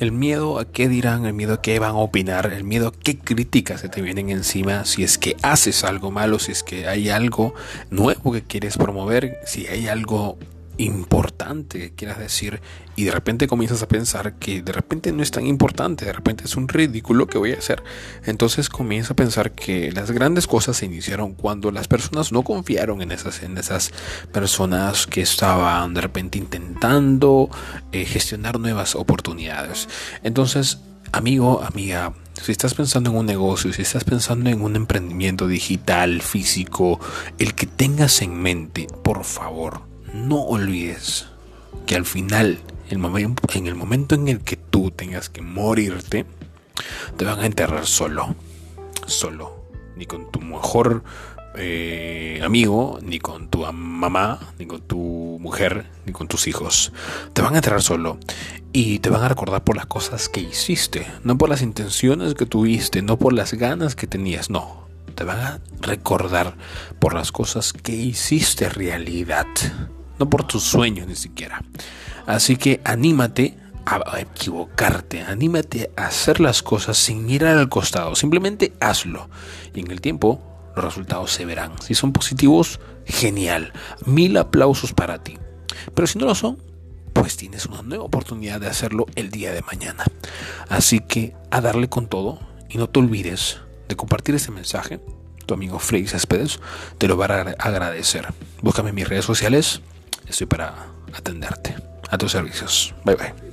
El miedo a qué dirán, el miedo a qué van a opinar, el miedo a qué críticas se te vienen encima si es que haces algo malo, si es que hay algo nuevo que quieres promover, si hay algo importante que quieras decir y de repente comienzas a pensar que de repente no es tan importante, de repente es un ridículo que voy a hacer. Entonces comienza a pensar que las grandes cosas se iniciaron cuando las personas no confiaron en esas, en esas personas que estaban de repente intentando eh, gestionar nuevas oportunidades. Entonces, amigo, amiga, si estás pensando en un negocio, si estás pensando en un emprendimiento digital, físico, el que tengas en mente, por favor, no olvides que al final, en el momento en el que tú tengas que morirte, te van a enterrar solo, solo, ni con tu mejor eh, amigo, ni con tu mamá, ni con tu mujer, ni con tus hijos. Te van a enterrar solo y te van a recordar por las cosas que hiciste, no por las intenciones que tuviste, no por las ganas que tenías, no. Te van a recordar por las cosas que hiciste realidad por tus sueños ni siquiera. Así que anímate a equivocarte, anímate a hacer las cosas sin mirar al costado, simplemente hazlo. Y en el tiempo los resultados se verán. Si son positivos, genial. Mil aplausos para ti. Pero si no lo son, pues tienes una nueva oportunidad de hacerlo el día de mañana. Así que a darle con todo y no te olvides de compartir este mensaje. Tu amigo Frey Céspedes te lo va a agradecer. Búscame en mis redes sociales Estoy para atenderte. A tus servicios. Bye bye.